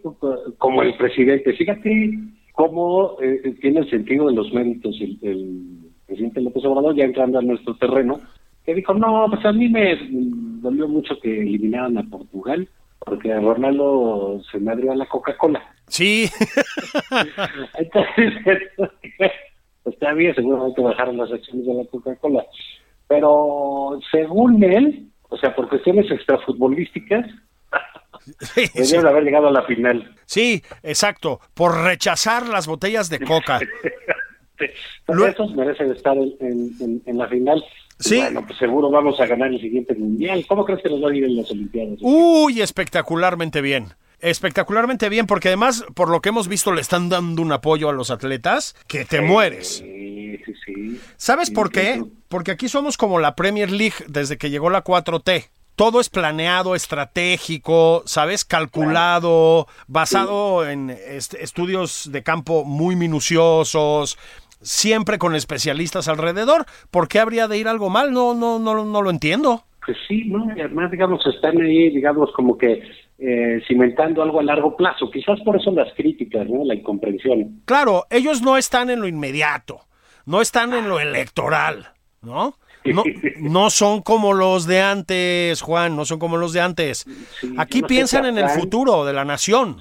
[SPEAKER 2] como el presidente. Fíjate cómo eh, tiene el sentido de los méritos el, el presidente López Obrador, ya entrando a nuestro terreno, que dijo, no, pues a mí me dolió mucho que eliminaran a Portugal, porque Ronaldo se me a la Coca-Cola.
[SPEAKER 1] Sí. <laughs>
[SPEAKER 2] Entonces, pues está bien, seguramente bajaron las acciones de la Coca-Cola. Pero según él, o sea, por cuestiones extrafutbolísticas, <laughs> sí, haber llegado a la final.
[SPEAKER 1] Sí, exacto, por rechazar las botellas de coca. <laughs>
[SPEAKER 2] esos merecen estar en, la final. Sí. Bueno, pues seguro vamos a ganar el siguiente mundial. ¿Cómo crees que nos va a ir en las Olimpiadas?
[SPEAKER 1] Uy, espectacularmente bien. Espectacularmente bien, porque además, por lo que hemos visto, le están dando un apoyo a los atletas que te mueres.
[SPEAKER 2] Sí, sí, sí.
[SPEAKER 1] ¿Sabes por qué? Porque aquí somos como la Premier League desde que llegó la 4T todo es planeado, estratégico, ¿sabes? Calculado, basado en estudios de campo muy minuciosos, siempre con especialistas alrededor. ¿Por qué habría de ir algo mal? No, no, no, no lo entiendo.
[SPEAKER 2] Pues sí, ¿no? además, digamos, están ahí, digamos, como que eh, cimentando algo a largo plazo. Quizás por eso las críticas, ¿no? La incomprensión.
[SPEAKER 1] Claro, ellos no están en lo inmediato, no están en lo electoral, ¿no? No, no son como los de antes, Juan, no son como los de antes. Aquí piensan en el futuro de la nación.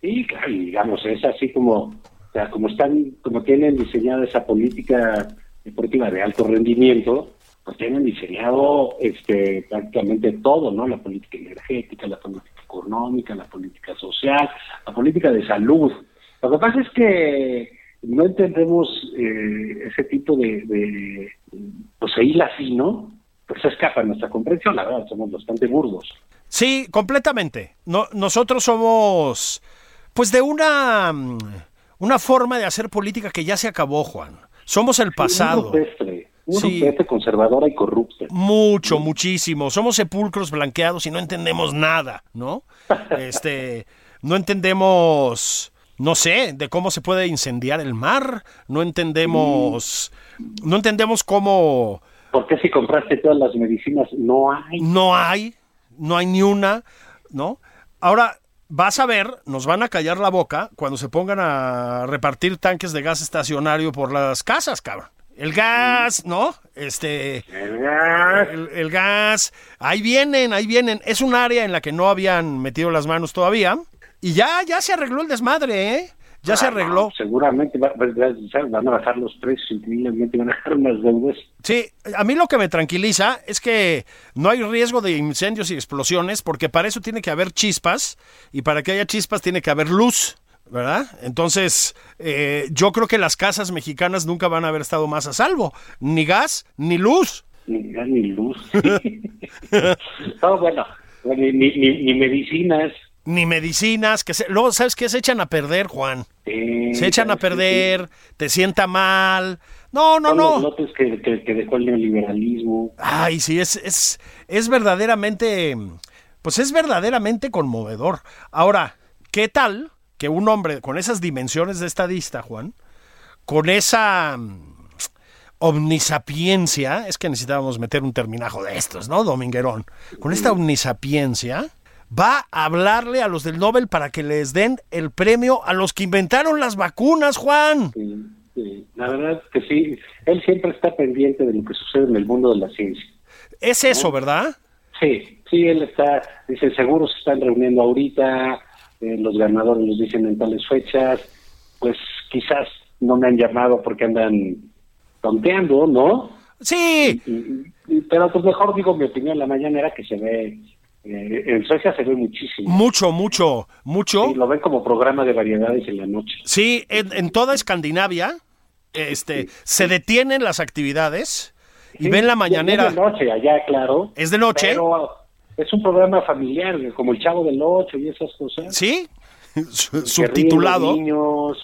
[SPEAKER 2] Sí, claro, digamos, es así como o sea, como están, como tienen diseñada esa política deportiva de alto rendimiento, pues tienen diseñado este prácticamente todo, ¿no? La política energética, la política económica, la política social, la política de salud. Lo que pasa es que no entendemos eh, ese tipo de, de pues ahí así, ¿no? Pues se escapa nuestra comprensión, la verdad, somos bastante burdos.
[SPEAKER 1] Sí, completamente. No, nosotros somos, pues de una, mm, una forma de hacer política que ya se acabó, Juan. Somos el pasado.
[SPEAKER 2] Un sí. conservadora y corrupta.
[SPEAKER 1] Mucho, muchísimo. Somos sepulcros blanqueados y no entendemos nada, ¿no? <laughs> Este, no entendemos, no sé, de cómo se puede incendiar el mar. No entendemos, no entendemos cómo.
[SPEAKER 2] ¿Por qué si compraste todas las medicinas no hay?
[SPEAKER 1] No hay, no hay ni una, ¿no? Ahora, vas a ver, nos van a callar la boca cuando se pongan a repartir tanques de gas estacionario por las casas, cabrón. El gas, ¿no? Este.
[SPEAKER 2] El gas.
[SPEAKER 1] El, gas. Ahí vienen, ahí vienen. Es un área en la que no habían metido las manos todavía. Y ya, ya se arregló el desmadre, ¿eh? Ya se
[SPEAKER 2] Ah,
[SPEAKER 1] arregló.
[SPEAKER 2] no, seguramente va- va- van a bajar los precios, increíblemente van a bajar unas deudas.
[SPEAKER 1] Sí, a mí lo que me tranquiliza es que no hay riesgo de incendios y explosiones, porque para eso tiene que haber chispas, y para que haya chispas tiene que haber luz, ¿verdad? Entonces, eh, yo creo que las casas mexicanas nunca van a haber estado más a salvo, ni gas, ni luz.
[SPEAKER 2] Ni gas ni luz. <laughs> no, bueno, ni, ni- ni medicinas.
[SPEAKER 1] Ni medicinas, que se, luego, ¿sabes qué? Se echan a perder, Juan. Se echan a perder, te sienta mal. No, no,
[SPEAKER 2] Son los
[SPEAKER 1] no.
[SPEAKER 2] lotes que, que, que dejó el neoliberalismo.
[SPEAKER 1] Ay, sí, es, es, es verdaderamente, pues es verdaderamente conmovedor. Ahora, ¿qué tal que un hombre con esas dimensiones de estadista, Juan, con esa mm, omnisapiencia, es que necesitábamos meter un terminajo de estos, ¿no, Dominguerón? Con esta omnisapiencia, va a hablarle a los del Nobel para que les den el premio a los que inventaron las vacunas, Juan.
[SPEAKER 2] Sí, sí. La verdad es que sí, él siempre está pendiente de lo que sucede en el mundo de la ciencia.
[SPEAKER 1] Es eso, ¿verdad?
[SPEAKER 2] Sí, sí, él está, dice, seguro se están reuniendo ahorita, eh, los ganadores los dicen en tales fechas, pues quizás no me han llamado porque andan tonteando, ¿no?
[SPEAKER 1] Sí,
[SPEAKER 2] Y- y- pero pues mejor digo mi opinión la mañana era que se ve, eh, en Suecia se ve muchísimo.
[SPEAKER 1] mucho, mucho, mucho.
[SPEAKER 2] Sí, lo ven como programa de variedades en la noche.
[SPEAKER 1] Sí, en, en toda Escandinavia este, se detienen las actividades y
[SPEAKER 2] Sí,
[SPEAKER 1] ven la
[SPEAKER 2] Es
[SPEAKER 1] mañanera.
[SPEAKER 2] de noche allá, claro.
[SPEAKER 1] ¿Es de noche?
[SPEAKER 2] Pero es un programa familiar, como el Chavo del Ocho y esas cosas.
[SPEAKER 1] ¿Sí? <laughs> Subtitulado.
[SPEAKER 2] Los niños,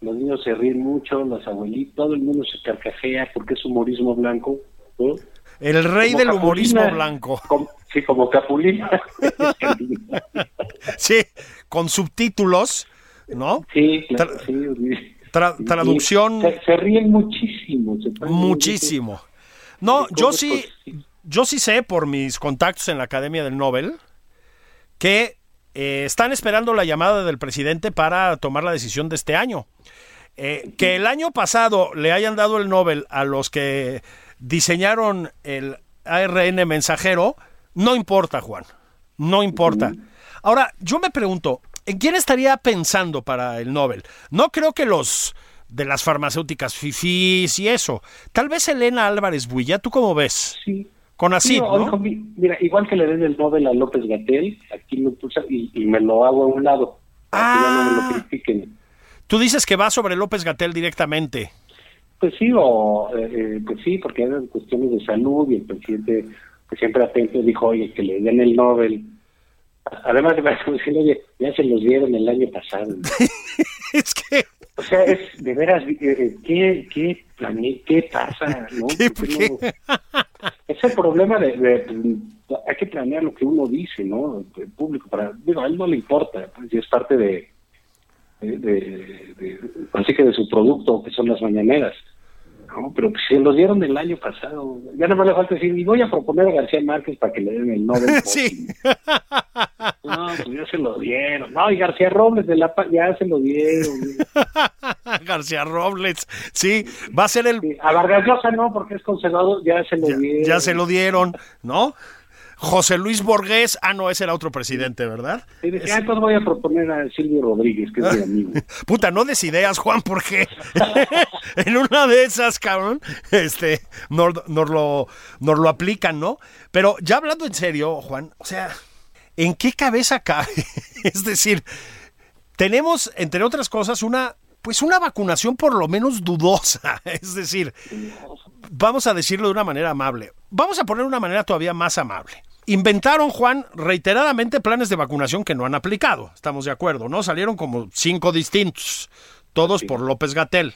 [SPEAKER 2] los niños se ríen mucho, los abuelitos, todo el mundo se carcajea porque es humorismo blanco. ¿no?
[SPEAKER 1] El rey
[SPEAKER 2] Como
[SPEAKER 1] del
[SPEAKER 2] Capulina.
[SPEAKER 1] humorismo blanco.
[SPEAKER 2] Como- sí, como Capulina. <laughs>
[SPEAKER 1] Sí, con subtítulos, ¿no?
[SPEAKER 2] sí, claro,
[SPEAKER 1] Tra-
[SPEAKER 2] sí.
[SPEAKER 1] tra- traducción
[SPEAKER 2] Se, se ríen muchísimo. se
[SPEAKER 1] muchísimo. No, yo sí, yo sí sé por mis contactos en la Academia del Nobel que eh, están esperando la llamada del presidente para tomar la decisión de este año. Eh, que el año pasado le hayan dado el Nobel a los que diseñaron el ARN mensajero, no importa, Juan, no importa. Ahora, yo me pregunto, ¿en quién estaría pensando para el Nobel? No creo que los de las farmacéuticas FIFIs y eso. Tal vez Elena Álvarez Builla, ¿tú cómo ves?
[SPEAKER 2] Sí.
[SPEAKER 1] Con así,
[SPEAKER 2] Sí,
[SPEAKER 1] ¿no?
[SPEAKER 2] mira, igual que le den el Nobel a López Gatel, aquí lo puse y, y me lo hago a un lado. Que ya no me
[SPEAKER 1] Ah.
[SPEAKER 2] lo critiquen.
[SPEAKER 1] Tú dices que va sobre López Gatel directamente.
[SPEAKER 2] Pues sí, o, eh, eh, pues sí, porque eran cuestiones de salud y el presidente, pues siempre atento, dijo, oye, que le den el Nobel. Además, <laughs> de decir, oye, ya se los dieron el año pasado. <laughs>
[SPEAKER 1] es que,
[SPEAKER 2] O sea, es de veras, eh, eh, ¿qué, qué, plane- qué pasa? ¿no?
[SPEAKER 1] ¿Qué-. <laughs>
[SPEAKER 2] Es el problema de, de- hay que planear lo que uno dice, ¿no? El público, para, digo, a él no le importa, pues, y es parte de, de, de- de- así que de su producto, que son las mañaneras. ¿no? Pero pues, se los dieron el año pasado. Ya no me le falta decir, y voy a proponer a García Márquez para que le den el Nobel. <laughs>
[SPEAKER 1] sí.
[SPEAKER 2] No, pues ya se lo dieron. No, y García Robles de la Pa- ya se lo dieron. <laughs>
[SPEAKER 1] García Robles, sí, va a ser el...
[SPEAKER 2] Sí, A Vargas Llosa no, porque es conservador, ya se lo
[SPEAKER 1] Ya,
[SPEAKER 2] dieron.
[SPEAKER 1] ya se lo dieron, ¿no? José Luis Borges, ah, no, ese era otro presidente, ¿verdad?
[SPEAKER 2] Y dije, ah, pues voy a proponer a Silvio Rodríguez, que es mi amigo. <laughs>
[SPEAKER 1] Puta, no des ideas, Juan, porque <laughs> en una de esas, cabrón, este, nos, nos lo, nos lo aplican, ¿no? Pero ya hablando en serio, Juan, o sea, ¿en qué cabeza cabe? <laughs> es decir, tenemos, entre otras cosas, una pues una vacunación por lo menos dudosa. Es decir, vamos a decirlo de una manera amable. Vamos a poner una manera todavía más amable. Inventaron, Juan, reiteradamente planes de vacunación que no han aplicado. Estamos de acuerdo, ¿no? Salieron como cinco distintos, todos por López Gatel.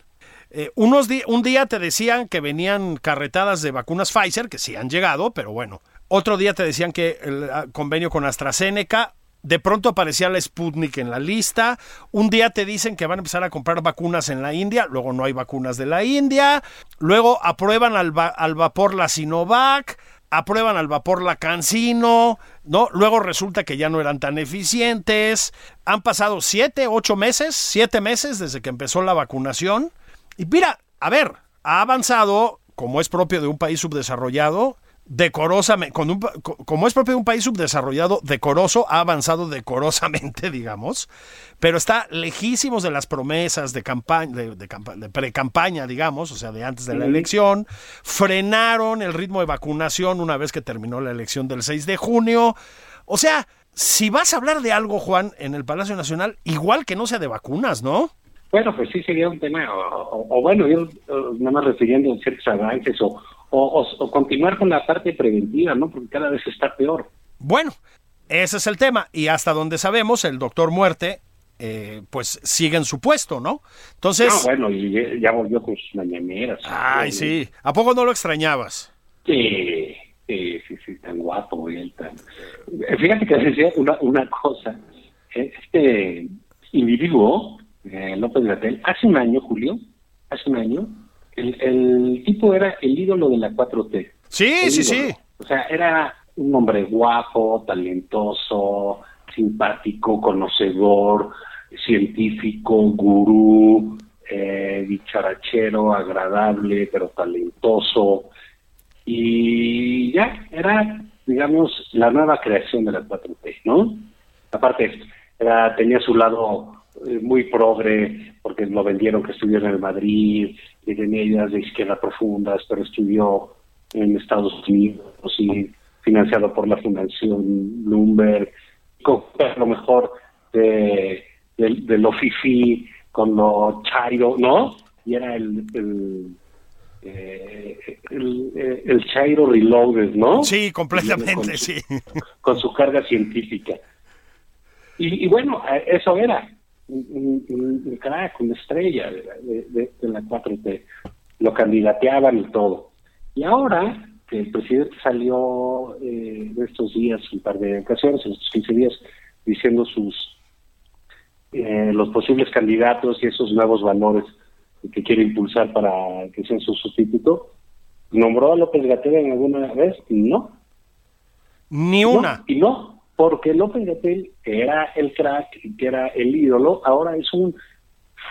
[SPEAKER 1] Eh, unos un día te decían que venían carretadas de vacunas Pfizer, que sí han llegado, pero bueno. Otro día te decían que el ah, convenio con AstraZeneca, de pronto aparecía la Sputnik en la lista. Un día te dicen que van a empezar a comprar vacunas en la India, luego no hay vacunas de la India. Luego aprueban al, al vapor la Sinovac, aprueban al vapor la Cancino, ¿no? Luego resulta que ya no eran tan eficientes. Han pasado siete, ocho meses, siete meses desde que empezó la vacunación. Y mira, a ver, ha avanzado, como es propio de un país subdesarrollado, decorosamente, con un, como es propio de un país subdesarrollado, decoroso, ha avanzado decorosamente, <laughs> digamos, pero está lejísimos de las promesas de campaña, de, de, pre-campaña, digamos, o sea, de antes de la elección, frenaron el ritmo de vacunación una vez que terminó la elección del 6 de junio, o sea, si vas a hablar de algo, Juan, en el Palacio Nacional, igual que no sea de vacunas, ¿no?
[SPEAKER 2] Bueno, pues sí sería un tema, o, bueno, yo nada más refiriendo a ciertos avances o, o, continuar con la parte preventiva, ¿no? Porque cada vez está peor.
[SPEAKER 1] Bueno, ese es el tema. Y hasta donde sabemos, el doctor Muerte, eh, pues sigue en su puesto, ¿no? Entonces.
[SPEAKER 2] No, bueno, y ya volvió con sus mañaneras.
[SPEAKER 1] Ay, sí. ¿A poco no lo extrañabas?
[SPEAKER 2] Sí, sí, sí, sí tan guapo y él tan. Fíjate que decía una, una cosa. Este individuo, eh, López Gatel, hace un año, Julio, hace un año, el, el tipo era el ídolo de la 4T.
[SPEAKER 1] Sí, sí, sí.
[SPEAKER 2] O sea, era un hombre guapo, talentoso, simpático, conocedor, científico, gurú, eh, dicharachero, agradable, pero talentoso. Y ya, era, digamos, la nueva creación de la 4T, ¿no? Aparte, era, tenía su lado muy progre, porque lo vendieron que estuviera en el Madrid, y tenía ideas de izquierda profundas, pero estudió en Estados Unidos y financiado por la Fundación Bloomberg, con lo mejor de, de, lo fifi, con lo chairo, ¿no? Y era el, el eh, el, el, Chairo Reloaded, ¿no?
[SPEAKER 1] Sí, completamente, sí.
[SPEAKER 2] Con su carga científica. Y, y, bueno, eso era un, crack, una estrella de, la 4T. Lo candidateaban y todo. Y ahora que el presidente salió eh, de estos días, un par de ocasiones, en estos 15 días, diciendo sus eh, los posibles candidatos y esos nuevos valores que quiere impulsar para que sean su sustituto, ¿nombró a López Gatell en alguna vez? No.
[SPEAKER 1] Ni una.
[SPEAKER 2] y no, porque López Gatel, que era el crack, que era el ídolo, ahora es un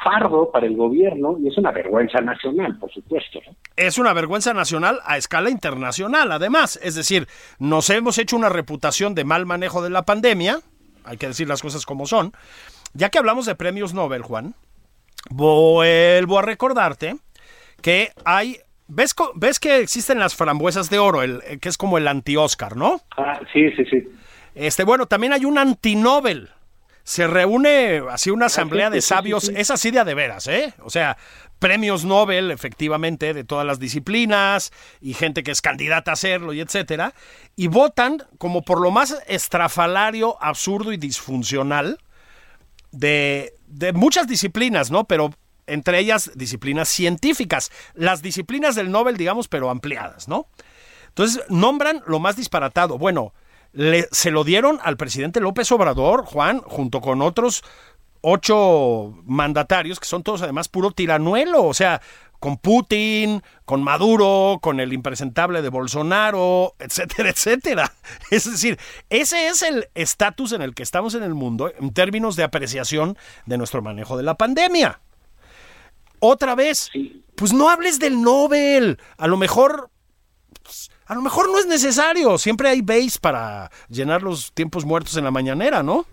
[SPEAKER 2] fardo para el gobierno y es una vergüenza nacional, por supuesto.
[SPEAKER 1] Es una vergüenza nacional a escala internacional, además. Es decir, nos hemos hecho una reputación de mal manejo de la pandemia, hay que decir las cosas como son. Ya que hablamos de premios Nobel, Juan, vuelvo a recordarte que hay ¿Ves, ¿Ves que existen las frambuesas de oro, el, que es como el anti-Oscar, ¿no?
[SPEAKER 2] Ah, sí, sí, sí.
[SPEAKER 1] Este, bueno, también hay un antinobel. Se reúne así una asamblea de sabios, es así de a de veras, ¿eh? O sea, premios Nobel, efectivamente, de todas las disciplinas, y gente que es candidata a hacerlo, y etcétera, y votan como por lo más estrafalario, absurdo y disfuncional de, de muchas disciplinas, ¿no? Pero entre ellas disciplinas científicas. Las disciplinas del Nobel, digamos, pero ampliadas, ¿no? Entonces, nombran lo más disparatado. Bueno, se lo dieron al presidente López Obrador, Juan, junto con otros ocho mandatarios, que son todos además puro tiranuelo, o sea, con Putin, con Maduro, con el impresentable de Bolsonaro, etcétera, <laughs> etcétera. Es decir, ese es el estatus en el que estamos en el mundo en términos de apreciación de nuestro manejo de la pandemia. Otra vez, pues no hables del Nobel. A lo mejor pues, a lo mejor no es necesario. Siempre hay base para llenar los tiempos muertos en la mañanera, ¿no?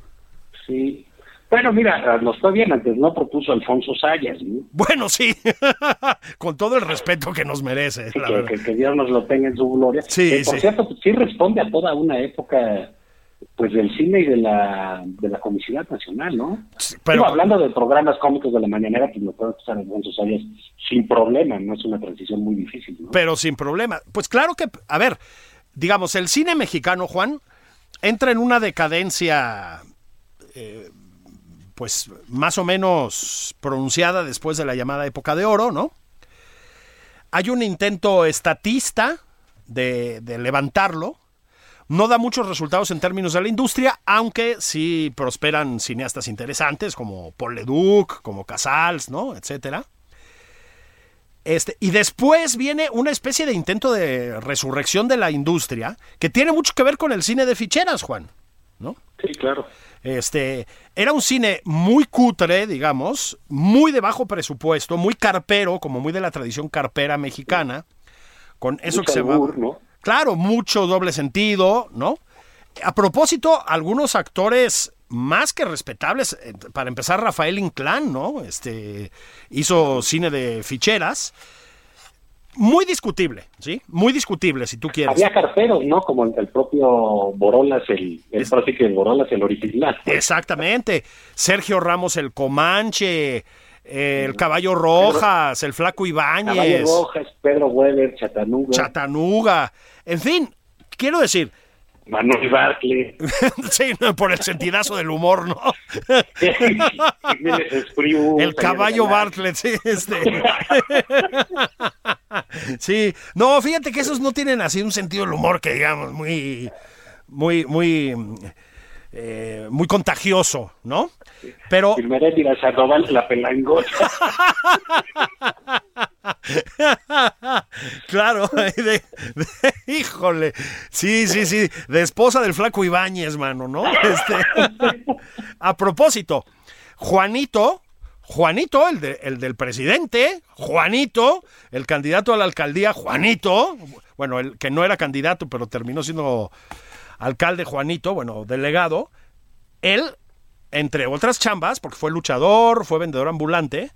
[SPEAKER 2] Sí. Bueno, mira, nos fue bien antes, no propuso Alfonso Sayas, ¿no?
[SPEAKER 1] Bueno, sí, <laughs> con todo el respeto que nos merece.
[SPEAKER 2] Sí,
[SPEAKER 1] la
[SPEAKER 2] que, Dios nos lo tenga en su gloria.
[SPEAKER 1] Sí,
[SPEAKER 2] Que, por
[SPEAKER 1] sí.
[SPEAKER 2] cierto, pues, sí responde a toda una época pues del cine y de la de la comicidad nacional, ¿no? Pero hablando de programas cómicos de la mañanera, pues lo puede escuchar Alfonso Sayas sin problema, no es una transición muy difícil, ¿no?
[SPEAKER 1] pero sin problema. Pues claro que, a ver, digamos, el cine mexicano, Juan, entra en una decadencia, eh, pues más o menos pronunciada después de la llamada época de oro, ¿no? Hay un intento estatista de, de levantarlo. No da muchos resultados en términos de la industria, aunque sí prosperan cineastas interesantes como Paul Leduc, como Casals, ¿no? Etcétera. Este, y después viene una especie de intento de resurrección de la industria que tiene mucho que ver con el cine de ficheras, Juan. ¿no?
[SPEAKER 2] Sí, claro.
[SPEAKER 1] Este, era un cine muy cutre, digamos, muy de bajo presupuesto, muy carpero, como muy de la tradición carpera mexicana, con eso
[SPEAKER 2] Mucho
[SPEAKER 1] que se va. Claro, mucho doble sentido, ¿no? A propósito, algunos actores más que respetables, eh, para empezar, Rafael Inclán, ¿no? Este hizo cine de ficheras. Muy discutible, ¿sí? Muy discutible, si tú quieres.
[SPEAKER 2] Había carperos, ¿no? Como el, propio Borolas, el, el
[SPEAKER 1] Es-
[SPEAKER 2] el Borolas, el original.
[SPEAKER 1] Exactamente. Sergio Ramos el Comanche, eh, el Caballo Rojas, el Flaco
[SPEAKER 2] Caballo
[SPEAKER 1] Ibáñez,
[SPEAKER 2] Rojas, Pedro Weber, Chatanuga,
[SPEAKER 1] Chatanuga. En fin, quiero decir, <laughs>
[SPEAKER 2] Manuel Bartley,
[SPEAKER 1] sí, no, por el sentidazo del humor, ¿no? <laughs> El caballo. Bartlett, sí, este. <laughs> Sí, no, fíjate que esos no tienen así un sentido del humor que digamos muy, muy, muy, eh, muy contagioso, ¿no? Pero,
[SPEAKER 2] Filmeréndira Sandoval, la pelangota. <laughs>
[SPEAKER 1] claro, <laughs> de- de- híjole, sí, sí, sí, de esposa del flaco Ibáñez, mano, ¿no? Este, <laughs> a propósito, Juanito, Juanito, el, de- el del presidente, Juanito, el candidato a la alcaldía, Juanito, bueno, el que no era candidato, pero terminó siendo alcalde Juanito, bueno, delegado, él, entre otras chambas, porque fue luchador, fue vendedor ambulante,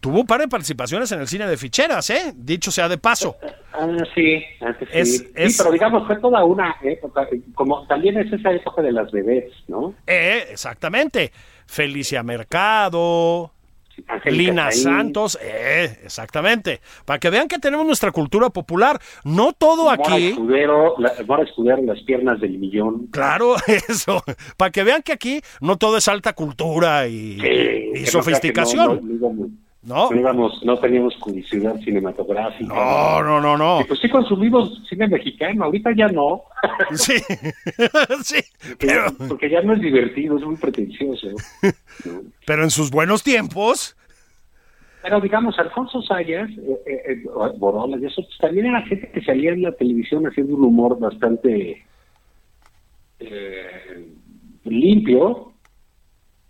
[SPEAKER 1] tuvo un par de participaciones en el cine de ficheras, ¿eh? Dicho sea de paso.
[SPEAKER 2] Ah, sí, antes sí.
[SPEAKER 1] Es-
[SPEAKER 2] Sí,
[SPEAKER 1] es-
[SPEAKER 2] pero digamos, fue toda una época, como también es esa época de las bebés, ¿no?
[SPEAKER 1] Eh, exactamente. Felicia Mercado, Lina Santos, eh, exactamente. Para que vean que tenemos nuestra cultura popular. No todo
[SPEAKER 2] Mora
[SPEAKER 1] aquí.
[SPEAKER 2] Escudero, la, Mora Escudero, las piernas del millón.
[SPEAKER 1] Claro, <laughs> eso. Para que vean que aquí no todo es alta cultura y,
[SPEAKER 2] Sí,
[SPEAKER 1] y sofisticación.
[SPEAKER 2] No, no, no íbamos-
[SPEAKER 1] No,
[SPEAKER 2] no íbamos- no teníamos publicidad cinematográfica.
[SPEAKER 1] no, no, no, no.
[SPEAKER 2] Y Pues sí consumimos cine mexicano, ahorita ya no. <laughs>
[SPEAKER 1] Sí, <laughs> sí. Pero,
[SPEAKER 2] Porque ya no es divertido, es muy pretencioso. <laughs>
[SPEAKER 1] pero en sus buenos tiempos.
[SPEAKER 2] Pero digamos, Alfonso Sayas, eh, eh, eh, Borolas y eso, pues, también era gente que salía en la televisión haciendo un humor bastante eh, limpio.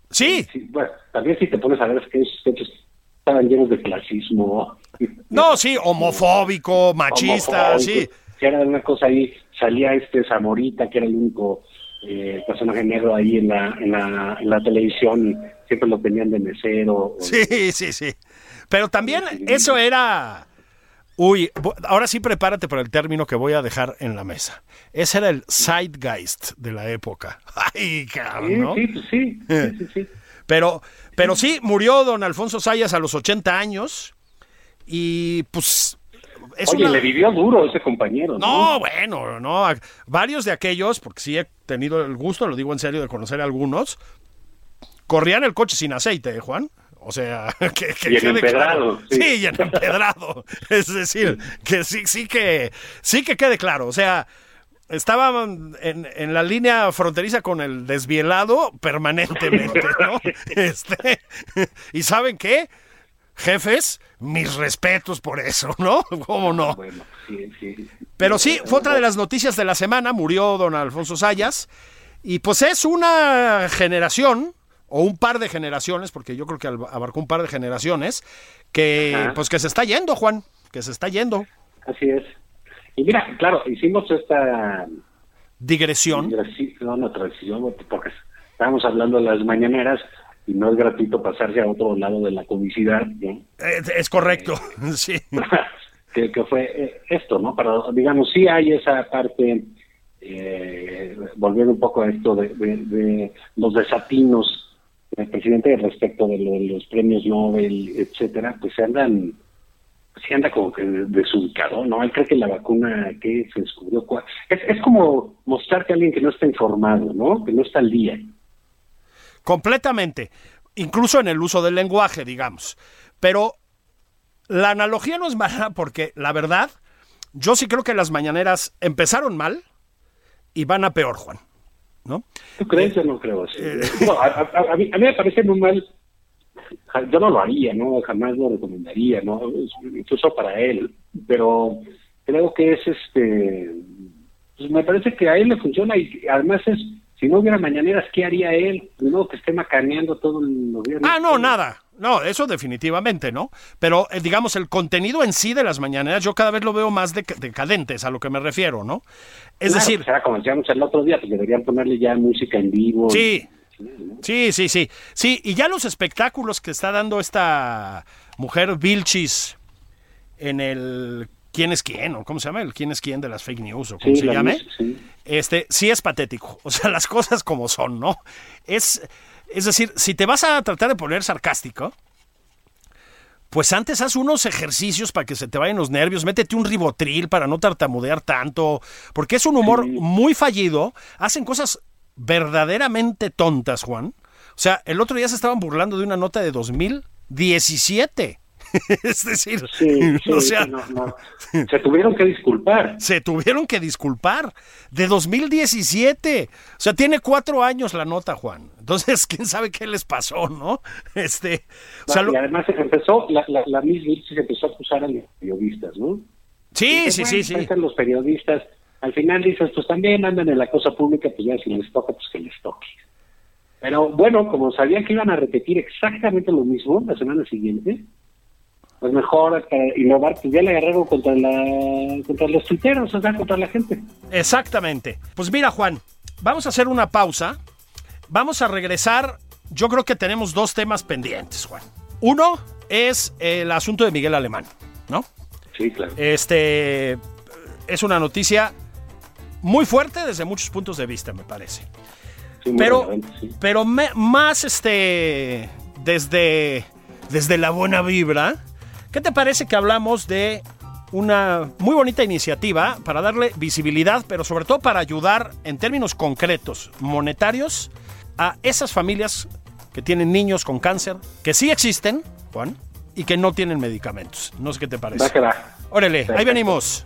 [SPEAKER 1] Sí,
[SPEAKER 2] Sí, bueno, también si te pones a ver es que esos estaban llenos de clasismo.
[SPEAKER 1] no, sí, homofóbico, machista,
[SPEAKER 2] homofóbico.
[SPEAKER 1] sí.
[SPEAKER 2] Sí, era una cosa ahí, salía este Zamorita, que era el único eh, personaje negro ahí en la, en, la, en la televisión siempre lo tenían de mesero. o-
[SPEAKER 1] Sí, sí, sí. Pero también eso era. Uy, ahora sí prepárate para el término que voy a dejar en la mesa. Ese era el zeitgeist de la época. <laughs> Ay, cabrón, ¿no?
[SPEAKER 2] sí, pues sí, sí, sí, sí.
[SPEAKER 1] Pero, pero sí, murió don Alfonso Sayas a los 80 años. Y pues. Es
[SPEAKER 2] Oye,
[SPEAKER 1] una-
[SPEAKER 2] le vivió duro ese compañero. No,
[SPEAKER 1] No, bueno, no. Varios de aquellos, porque sí he tenido el gusto, lo digo en serio, de conocer a algunos, corrían el coche sin aceite, ¿eh, Juan? O sea, <laughs> que, que
[SPEAKER 2] Y en empedrado,
[SPEAKER 1] claro.
[SPEAKER 2] sí.
[SPEAKER 1] Sí, y en empedrado. <laughs> Es decir, que sí, sí que, sí que quede claro. O sea, estaban en, en la línea fronteriza con el desvielado permanentemente, <laughs> ¿no? Este, y ¿saben qué? Jefes, mis respetos por eso, ¿no? ¿Cómo no?
[SPEAKER 2] Bueno, sí, sí.
[SPEAKER 1] Pero sí, fue otra de las noticias de la semana, murió don Alfonso Sayas, y pues es una generación, o un par de generaciones, porque yo creo que abarcó un par de generaciones, que
[SPEAKER 2] Ajá.
[SPEAKER 1] pues que se está yendo, Juan, que se está yendo.
[SPEAKER 2] Así es. Y mira, claro, hicimos esta
[SPEAKER 1] digresión.
[SPEAKER 2] No, no, transición, porque estábamos hablando de las mañaneras y no es gratuito pasarse a otro lado de la comicidad.
[SPEAKER 1] Eh, es correcto, <laughs> sí. <laughs>
[SPEAKER 2] que, fue eh, esto, ¿no? Pero digamos, sí hay esa parte, eh, volviendo un poco a esto de, los desatinos del presidente respecto de, los premios Nobel, etcétera, pues se andan se anda como que desubicado, ¿no? Él cree que la vacuna que se descubrió, es, es como mostrarte a alguien que no está informado, ¿no? Que no está al día.
[SPEAKER 1] Completamente, incluso en el uso del lenguaje, digamos. Pero la analogía no es mala porque la verdad, yo sí creo que las mañaneras empezaron mal y van a peor, Juan. ¿No?
[SPEAKER 2] ¿Tú crees? Yo no creo. Eh, a, mí, me parece muy mal. Yo no lo haría, ¿no? Jamás lo recomendaría, ¿no? Incluso para él. Pero creo que es este. Pues me parece que a él le funciona y además es si no hubiera mañaneras, ¿qué haría él? No, que esté macaneando todo los días.
[SPEAKER 1] Ah, no, nada. No, eso definitivamente, ¿no? Pero eh, digamos, el contenido en sí de las mañaneras, yo cada vez lo veo más decadentes, a lo que me refiero, ¿no? Es decir.
[SPEAKER 2] Pues como decíamos el otro día, que deberían ponerle ya música en vivo.
[SPEAKER 1] Sí. Sí, sí, sí. Sí, y ya los espectáculos que está dando esta mujer Vilchis en el quién es quién, o cómo se llama, el quién es quién de las fake news, o cómo se llame, este, sí es patético. O sea, <laughs> las cosas como son, ¿no? Es, es decir, si te vas a tratar de poner sarcástico, pues antes haz unos ejercicios para que se te vayan los nervios, métete un ribotril para no tartamudear tanto, porque es un humor muy fallido, hacen cosas verdaderamente tontas, Juan. O sea, el otro día se estaban burlando de una nota de 2017. <laughs> es decir, <laughs> o sea,
[SPEAKER 2] se tuvieron que disculpar.
[SPEAKER 1] Se tuvieron que disculpar. De 2017. O sea, tiene cuatro años la nota, Juan. Entonces, quién sabe qué les pasó, ¿no? Este,
[SPEAKER 2] y además empezó, la, la, la se empezó a acusar a los periodistas, ¿no?
[SPEAKER 1] Sí, sí, sí, sí.
[SPEAKER 2] Los periodistas, al final dices, pues también andan en la cosa pública, pues ya si les toca, pues que les toque. Pero bueno, como sabían que iban a repetir exactamente lo mismo la semana siguiente, pues mejor innovar, pues ya le agarraron contra, la, contra los tuiteros, o sea, contra la gente.
[SPEAKER 1] Exactamente. Pues mira, Juan, vamos a hacer una pausa. Vamos a regresar. Yo creo que tenemos dos temas pendientes, Juan. Uno es el asunto de Miguel Alemán, ¿no?
[SPEAKER 2] Sí, claro.
[SPEAKER 1] Este es una noticia muy fuerte desde muchos puntos de vista, me parece. pero pero más este desde desde la buena vibra ¿Qué te parece que hablamos de una muy bonita iniciativa para darle visibilidad, pero sobre todo para ayudar en términos concretos, monetarios, a esas familias que tienen niños con cáncer, que sí existen, Juan, y que no tienen medicamentos. No sé qué te parece. Órale, ahí venimos.